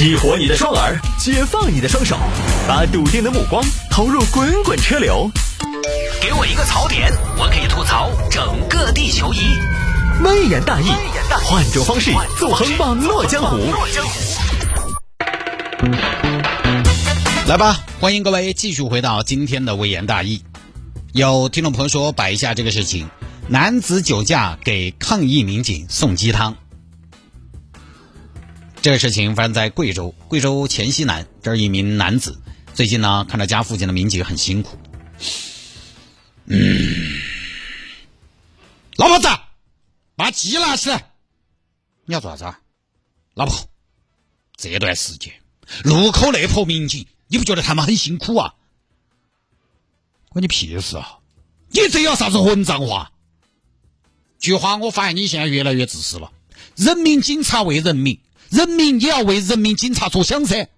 激活你的双耳，解放你的双手，把笃定的目光投入滚滚车流。给我一个槽点，我可以吐槽整个地球仪。微言大义，换种方式纵横网络江湖。来吧，欢迎各位继续回到今天的微言大义。有听众朋友说摆一下这个事情：男子酒驾给抗议民警送鸡汤。这个事情发生在贵州，贵州黔西南，这儿一名男子最近呢，看到家附近的民警很辛苦，嗯，老婆子，把鸡拿起来。你要做啥子啊？老婆，这段时间路口那婆民警，你不觉得他们很辛苦啊？关你屁事啊！你这要啥子混账话？菊花，我发现你现在越来越自私了。人民警察为人民。人民也要为人民警察着想噻！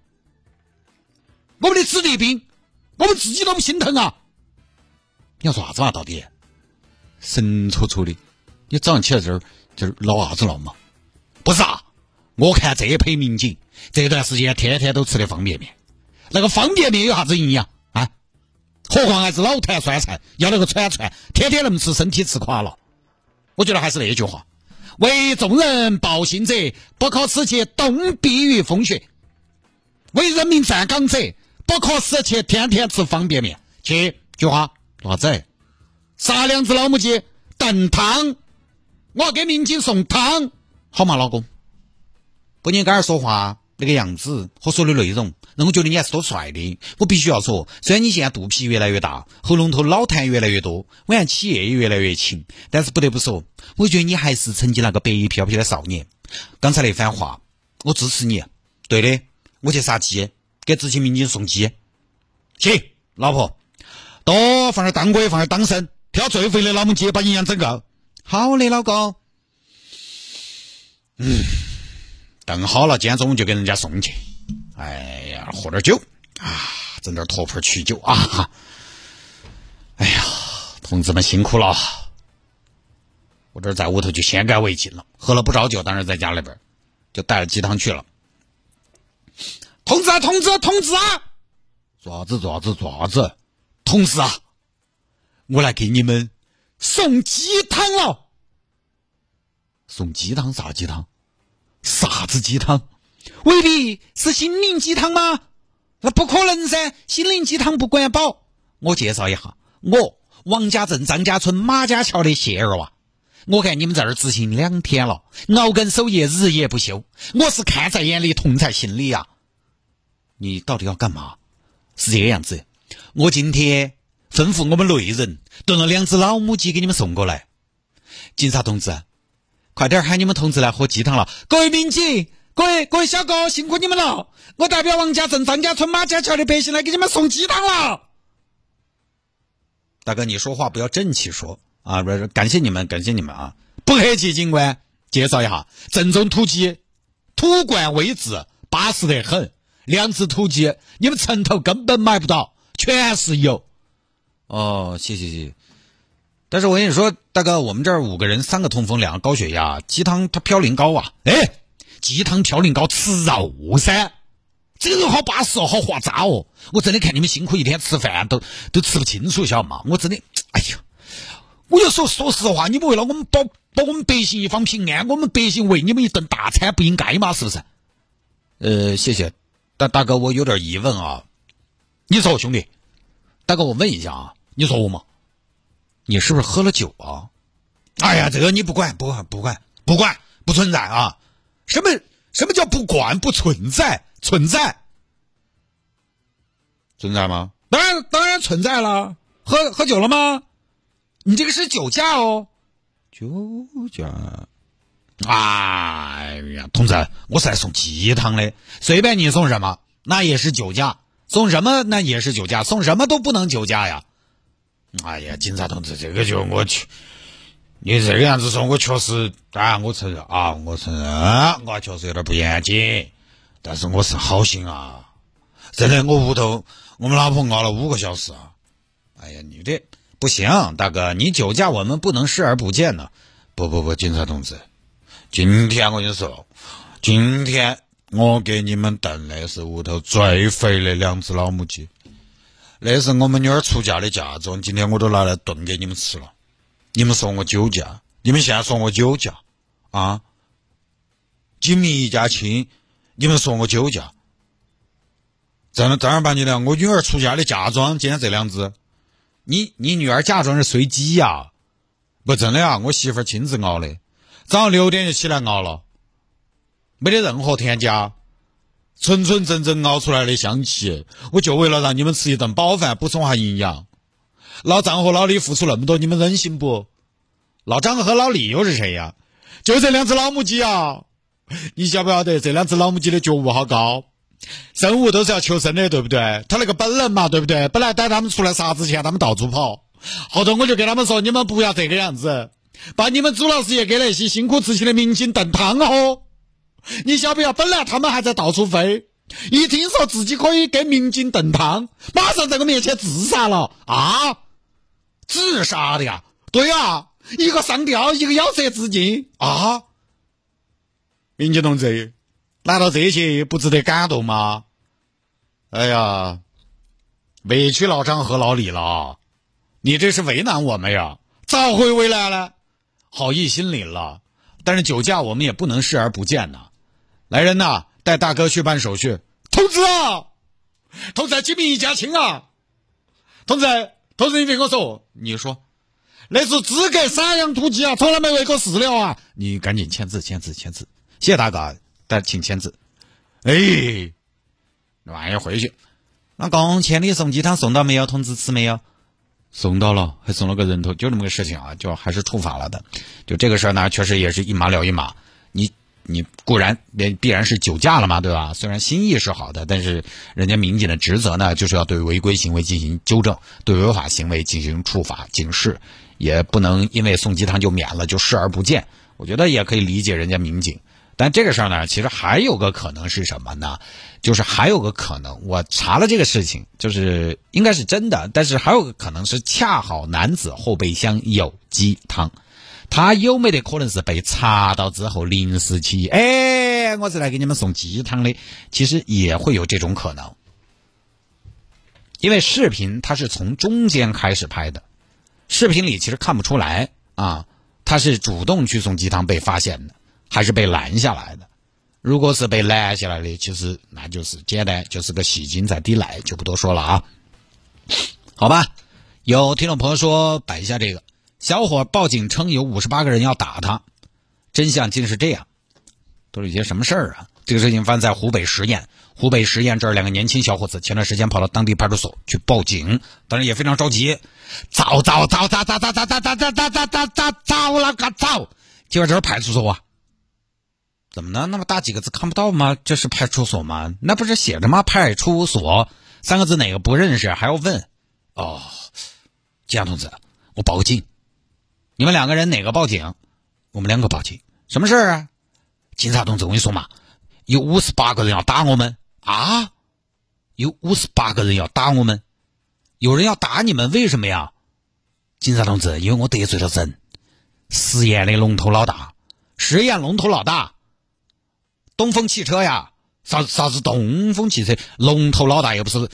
我们的子弟兵，我们自己都不心疼啊！你要做啥子嘛？到底神戳戳的，你早上起来这儿就是闹啥子闹嘛？不是啊！我看这一批民警这段时间天天都吃的方便面，那个方便面有啥子营养啊？何况还是老坛酸菜，要那个串串，天天那么吃，身体吃垮了。我觉得还是那句话。为众人报信者，不可使其冻毙于风雪；为人民站岗者，不可使其天天吃方便面。去，菊花，啥子？杀两只老母鸡，炖汤。我要给民警送汤，好吗，老公？不，你跟儿说话那个样子和说的内容，让我觉得你还是多帅的。我必须要说，虽然你现在肚皮越来越大，喉咙头老痰越来越多，晚上起夜也越来越勤，但是不得不说。我觉得你还是曾经那个白衣飘飘的少年。刚才那番话，我支持你。对的，我去杀鸡，给执勤民警送鸡。行，老婆，多放点当归，放点党参，挑最肥的老母鸡，把营养整够。好嘞，老公。嗯，炖好了，今天中午就给人家送去。哎呀，喝点酒啊，整点托盘曲酒啊。哎呀，同志们辛苦了。我这在屋头就先干为敬了，喝了不少酒，当然在家里边就带着鸡汤去了。同志啊，同志，同志啊，做啥子？做啥子？做啥子？同事啊，我来给你们送鸡汤了。送鸡汤？啥鸡汤？啥子鸡汤？未必是心灵鸡汤吗？那不可能噻，心灵鸡汤不管饱。我介绍一下，我王家镇张家村马家桥的谢二娃。我看你们在这儿执行两天了，熬更守夜，日夜不休。我是看在眼里，痛在心里呀。你到底要干嘛？是这个样子，我今天吩咐我们内人炖了两只老母鸡给你们送过来。警察同志，快点喊你们同志来喝鸡汤了。各位民警，各位各位小哥，辛苦你们了。我代表王家镇张家村马家桥的百姓来给你们送鸡汤了。大哥，你说话不要正气说。啊，不是，感谢你们，感谢你们啊！不客气，警官，介绍一下，正宗土鸡，土罐煨制，巴适得很。两只土鸡，你们城头根本买不到，全是油。哦，谢谢谢谢。但是我跟你说，大哥，我们这儿五个人，三个痛风，两个高血压，鸡汤它嘌呤高啊。哎，鸡汤嘌呤高，吃肉噻，这个人好巴适哦，好化渣哦。我真的看你们辛苦一天，吃饭都都吃不清楚，晓得吗？我真的，哎呀。我就说说实话，你们为了我们保保我们百姓一方平安，我们百姓为你们一顿大餐不应该吗？是不是？呃，谢谢，大大哥，我有点疑问啊。你说，兄弟，大哥，我问一下啊，你说我吗？你是不是喝了酒啊？哎呀，这个你不管，不管，不管，不管，不存在啊。什么什么叫不管？不存在，存在，存在吗？当然，当然存在了。喝喝酒了吗？你这个是酒驾哦，酒驾！哎呀，同志，我是来送鸡汤的，随便你送什么，那也是酒驾；送什么那也是酒驾，送什么都不能酒驾呀！哎呀，警察同志，这个就我去，你这个样子说，我确实啊，我承认啊，我承认，我确实有点不严谨，但是我是好心啊，真的，我屋头我们老婆熬了五个小时啊！哎呀，你这。不行，大哥，你酒驾我们不能视而不见呢。不不不，警察同志，今天我跟你说，今天我给你们炖的是屋头最肥的两只老母鸡，那是我们女儿出嫁的嫁妆，今天我都拿来炖给你们吃了。你们说我酒驾？你们现在说我酒驾啊？紧密一家亲，你们说我酒驾？正正儿八经的，我女儿出嫁的嫁妆，今天这两只。你你女儿嫁妆是随机呀？不，真的啊，我媳妇亲自熬的，早上六点就起来熬了。没得任何添加，纯纯正正熬出来的香气，我就为了让你们吃一顿饱饭，补充下营养。老张和老李付出那么多，你们忍心不？老张和老李又是谁呀？就这两只老母鸡啊！你晓不晓得这两只老母鸡的觉悟好高？生物都是要求生的，对不对？他那个本能嘛，对不对？本来带他们出来杀之前，他们到处跑。后头我就跟他们说，你们不要这个样子，把你们朱老师也给那些辛苦执勤的民警炖汤喝。你晓不晓？本来他们还在到处飞，一听说自己可以给民警炖汤，马上在我面前自杀了啊！自杀的呀？对呀，一个上吊，一个咬舌自尽啊！民警同志，难道这些不值得感动吗？哎呀，委屈老张和老李了，你这是为难我们呀？咋会为难呢？好意心领了，但是酒驾我们也不能视而不见呐。来人呐，带大哥去办手续。同志啊，同志，几名一家亲啊！同志，同志，你别跟我说，你说，那是资格散养土鸡啊，从来没喂过饲料啊！你赶紧签字，签字，签字！谢谢大哥，但请签字。哎，晚上回去。那公千里送鸡汤送到没有？通知吃没有？送到了，还送了个人头，就这么个事情啊，就还是处罚了的。就这个事儿呢，确实也是一码了一码。你。固然必必然是酒驾了嘛，对吧？虽然心意是好的，但是人家民警的职责呢，就是要对违规行为进行纠正，对违法行为进行处罚警示，也不能因为送鸡汤就免了，就视而不见。我觉得也可以理解人家民警，但这个事儿呢，其实还有个可能是什么呢？就是还有个可能，我查了这个事情，就是应该是真的，但是还有个可能是恰好男子后备箱有鸡汤。他有没得可能是被查到之后临时起意？哎，我是来给你们送鸡汤的。其实也会有这种可能，因为视频他是从中间开始拍的，视频里其实看不出来啊，他是主动去送鸡汤被发现的，还是被拦下来的？如果是被拦下来的，其实那就是简单，就是个戏精在抵赖，就不多说了啊。好吧，有听众朋友说摆一下这个。小伙报警称有五十八个人要打他，真相竟是这样，都是一些什么事儿啊？这个事情发生在湖北十堰，湖北十堰这儿两个年轻小伙子前段时间跑到当地派出所去报警，当然也非常着急，糟糟糟糟糟糟糟糟糟糟糟糟糟糟了个糟！结果这是派出所啊？怎么呢？那么大几个字看不到吗？这是派出所吗？那不是写着吗？派出所三个字哪个不认识还要问？哦，警察同志，我报个警。你们两个人哪个报警？我们两个报警。什么事儿啊？警察同志，我跟你说嘛，有五十八个人要打我们啊！有五十八个人要打我们，有人要打你们，为什么呀？警察同志，因为我得罪了人。实验的龙头老大，实验龙头老大，东风汽车呀？啥啥子东风汽车？龙头老大又不是，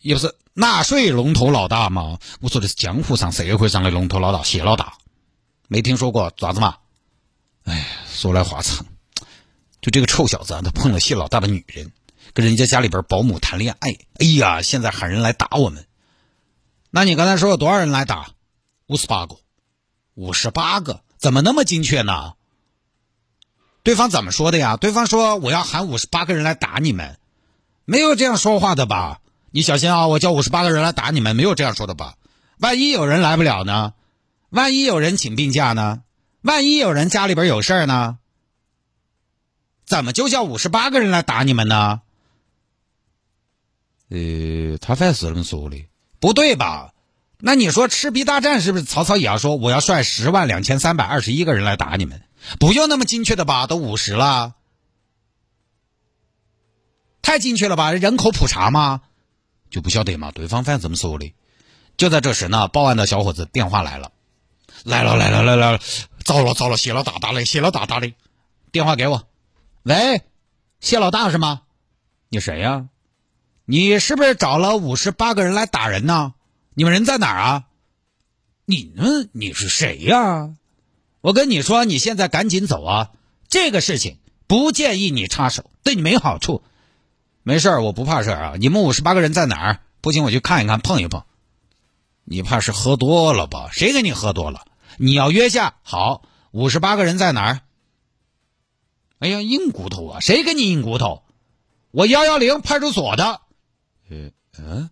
又不是纳税龙头老大嘛？我说的是江湖上、社会上的龙头老大，谢老大。没听说过爪子嘛？哎，说来话长，就这个臭小子，他碰了谢老大的女人，跟人家家里边保姆谈恋爱。哎呀，现在喊人来打我们。那你刚才说有多少人来打？五十八个，五十八个，怎么那么精确呢？对方怎么说的呀？对方说我要喊五十八个人来打你们，没有这样说话的吧？你小心啊！我叫五十八个人来打你们，没有这样说的吧？万一有人来不了呢？万一有人请病假呢？万一有人家里边有事儿呢？怎么就叫五十八个人来打你们呢？呃，他反正是这么说的，不对吧？那你说赤壁大战是不是曹操也要说我要率十万两千三百二十一个人来打你们？不用那么精确的吧？都五十了，太精确了吧？人口普查吗？就不晓得嘛？对方反正这么说的。就在这时呢，报案的小伙子电话来了。来了来了来了，糟了糟了，谢老大打的，谢老大打的，电话给我，喂，谢老大是吗？你谁呀？你是不是找了五十八个人来打人呢？你们人在哪儿啊？你呢？你是谁呀？我跟你说，你现在赶紧走啊！这个事情不建议你插手，对你没好处。没事儿，我不怕事儿啊。你们五十八个人在哪儿？不行，我去看一看，碰一碰。你怕是喝多了吧？谁给你喝多了？你要约架，好，五十八个人在哪儿？哎呀，硬骨头啊！谁给你硬骨头？我幺幺零派出所的。呃嗯，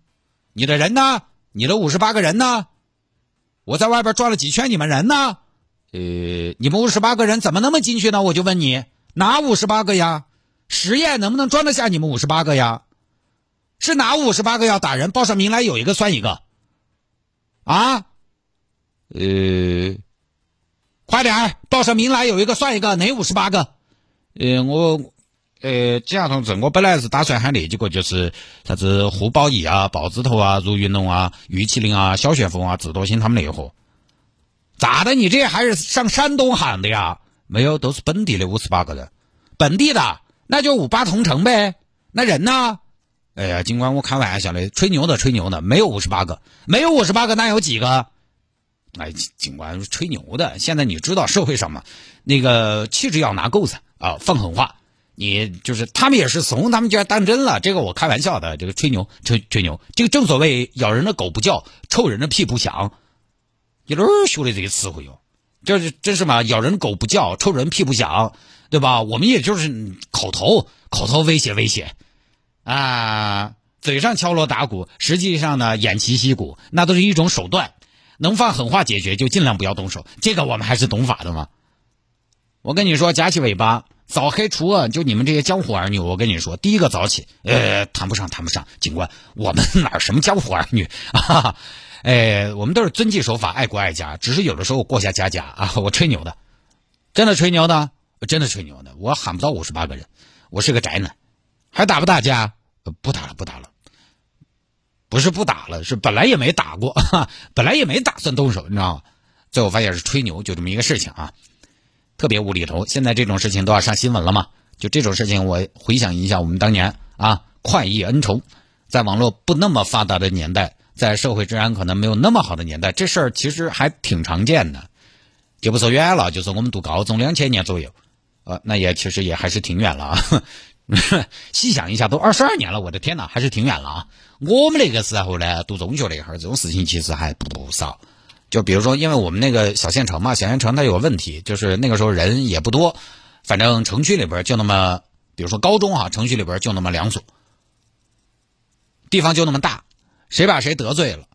你的人呢？你的五十八个人呢？我在外边转了几圈，你们人呢？呃，你们五十八个人怎么那么进去呢？我就问你，哪五十八个呀？实验能不能装得下你们五十八个呀？是哪五十八个要打人？报上名来，有一个算一个。啊？呃，快点，报上名来，有一个算一个，哪五十八个？呃，我，呃，警察同志，我本来是打算喊那几个，就是啥子胡宝义啊、豹子头啊、如云龙啊、玉麒麟啊、小旋风啊、智多星他们那伙。咋的？你这还是上山东喊的呀？没有，都是本地的五十八个人。本地的，那就五八同城呗。那人呢？哎呀，尽管我开玩笑的，吹牛的吹牛的，没有五十八个，没有五十八个，那有几个？哎，警官吹牛的。现在你知道社会上嘛，那个气质要拿够噻啊，放狠话。你就是他们也是怂，他们就要当真了。这个我开玩笑的，这个吹牛吹吹牛，这个正所谓咬人的狗不叫，臭人的屁不响。你哪儿学的这些词汇哟？这是真是嘛？咬人狗不叫，臭人屁不响，对吧？我们也就是口头口头威胁威胁，啊，嘴上敲锣打鼓，实际上呢偃旗息鼓，那都是一种手段。能放狠话解决，就尽量不要动手。这个我们还是懂法的嘛。我跟你说，夹起尾巴，早黑除恶，就你们这些江湖儿女，我跟你说，第一个早起，呃，谈不上，谈不上。警官，我们哪什么江湖儿女啊？哎，我们都是遵纪守法、爱国爱家，只是有的时候过下家家啊。我吹牛的，真的吹牛的，真的吹牛的。我喊不到五十八个人，我是个宅男，还打不打架？不打了，不打了。不是不打了，是本来也没打过，本来也没打算动手，你知道吗？最后发现是吹牛，就这么一个事情啊，特别无厘头。现在这种事情都要上新闻了嘛？就这种事情，我回想一下，我们当年啊，快意恩仇，在网络不那么发达的年代，在社会治安可能没有那么好的年代，这事儿其实还挺常见的。就不说远了，就是我们读高中两千年左右，呃，那也其实也还是挺远了啊。细想一下，都二十二年了，我的天哪，还是挺远了啊！我们那个时候呢，读中学那会儿，这种事情其实还不少。就比如说，因为我们那个小县城嘛，小县城它有个问题，就是那个时候人也不多，反正城区里边就那么，比如说高中哈，城区里边就那么两所，地方就那么大，谁把谁得罪了，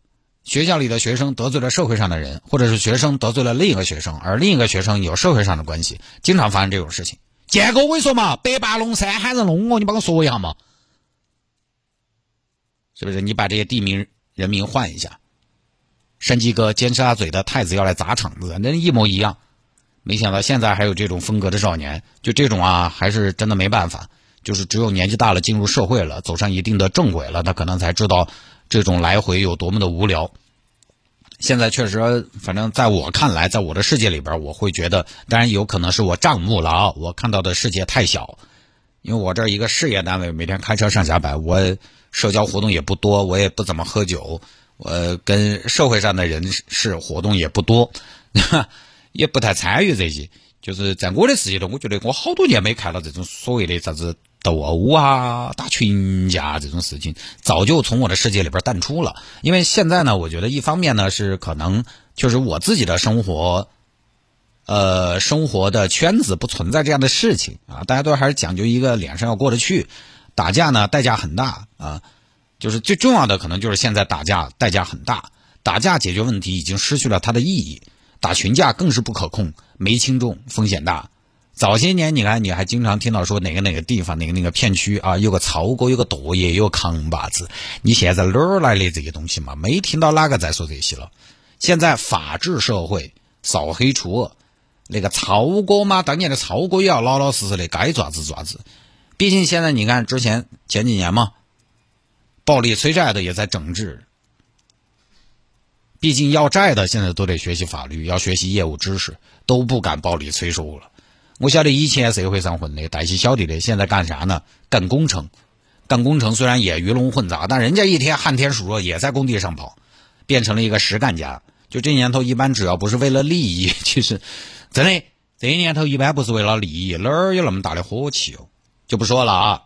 学校里的学生得罪了社会上的人，或者是学生得罪了另一个学生，而另一个学生有社会上的关系，经常发生这种事情。建哥，我跟你说嘛，北八龙山喊人弄我，你帮我说一下嘛，是不是？你把这些地名人名换一下。山鸡哥尖沙咀的太子要来砸场子，那一模一样。没想到现在还有这种风格的少年，就这种啊，还是真的没办法。就是只有年纪大了，进入社会了，走上一定的正轨了，他可能才知道这种来回有多么的无聊。现在确实，反正在我看来，在我的世界里边，我会觉得，当然有可能是我障目了啊，我看到的世界太小。因为我这一个事业单位，每天开车上下班，我社交活动也不多，我也不怎么喝酒，我跟社会上的人事活动也不多，也不太参与这些。就是在我的世界中，我觉得我好多年没看到这种所谓的啥子。斗殴啊，打群架这种事情，早就从我的世界里边淡出了。因为现在呢，我觉得一方面呢是可能就是我自己的生活，呃，生活的圈子不存在这样的事情啊，大家都还是讲究一个脸上要过得去。打架呢代价很大啊，就是最重要的可能就是现在打架代价很大，打架解决问题已经失去了它的意义，打群架更是不可控，没轻重，风险大。早些年，你看，你还经常听到说哪个哪个地方、哪个哪个片区啊，有个曹哥，有个舵爷，有个扛把子。你现在哪儿来的这些东西嘛？没听到哪个在说这些了。现在法治社会，扫黑除恶，那个曹哥嘛，当年的曹哥也要老老实实的，该爪子爪子。毕竟现在你看，之前前几年嘛，暴力催债的也在整治。毕竟要债的现在都得学习法律，要学习业务知识，都不敢暴力催收了。我晓得以前社会上混的带起小弟的，现在干啥呢？干工程，干工程虽然也鱼龙混杂，但人家一天旱天暑热也在工地上跑，变成了一个实干家。就这年头，一般只要不是为了利益，其实真的这年头一般不是为了利益，哪儿有那么大的火气哦？就不说了啊。